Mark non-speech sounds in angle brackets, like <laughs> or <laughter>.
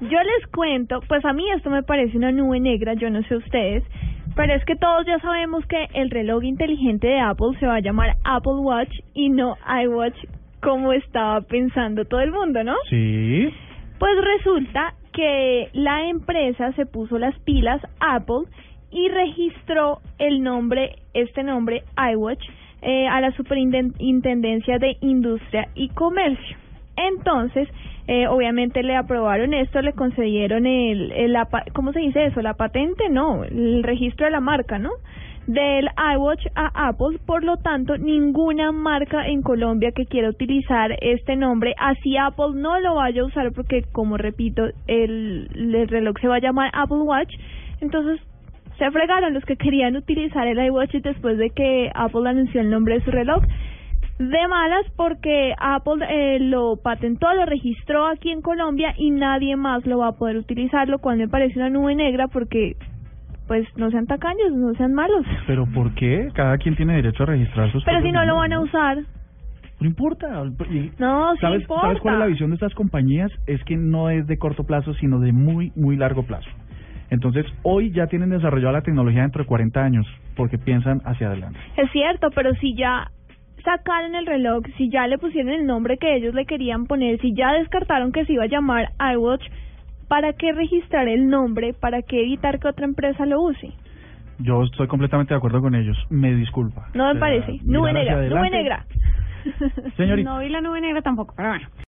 Yo les cuento, pues a mí esto me parece una nube negra, yo no sé ustedes, pero es que todos ya sabemos que el reloj inteligente de Apple se va a llamar Apple Watch y no iWatch como estaba pensando todo el mundo, ¿no? Sí. Pues resulta que la empresa se puso las pilas Apple y registró el nombre, este nombre iWatch, eh, a la Superintendencia de Industria y Comercio. Entonces, eh, obviamente le aprobaron esto, le concedieron el, ¿cómo se dice eso? La patente, no, el registro de la marca, ¿no? Del iWatch a Apple, por lo tanto, ninguna marca en Colombia que quiera utilizar este nombre, así Apple no lo vaya a usar porque, como repito, el, el reloj se va a llamar Apple Watch, entonces se fregaron los que querían utilizar el iWatch después de que Apple anunció el nombre de su reloj de malas porque Apple eh, lo patentó, lo registró aquí en Colombia y nadie más lo va a poder utilizar, lo cual me parece una nube negra porque pues no sean tacaños, no sean malos. ¿Pero por qué? Cada quien tiene derecho a registrar sus Pero si no lo van a usar. No importa. No, sí ¿Sabes, importa. ¿Sabes cuál es la visión de estas compañías? Es que no es de corto plazo, sino de muy, muy largo plazo. Entonces, hoy ya tienen desarrollada la tecnología dentro de 40 años, porque piensan hacia adelante. Es cierto, pero si ya sacaron el reloj, si ya le pusieron el nombre que ellos le querían poner, si ya descartaron que se iba a llamar iWatch, ¿para qué registrar el nombre? ¿Para qué evitar que otra empresa lo use? Yo estoy completamente de acuerdo con ellos. Me disculpa. No me O sea, parece. Nube negra, nube negra. Señorita. <laughs> No vi la nube negra tampoco, pero bueno.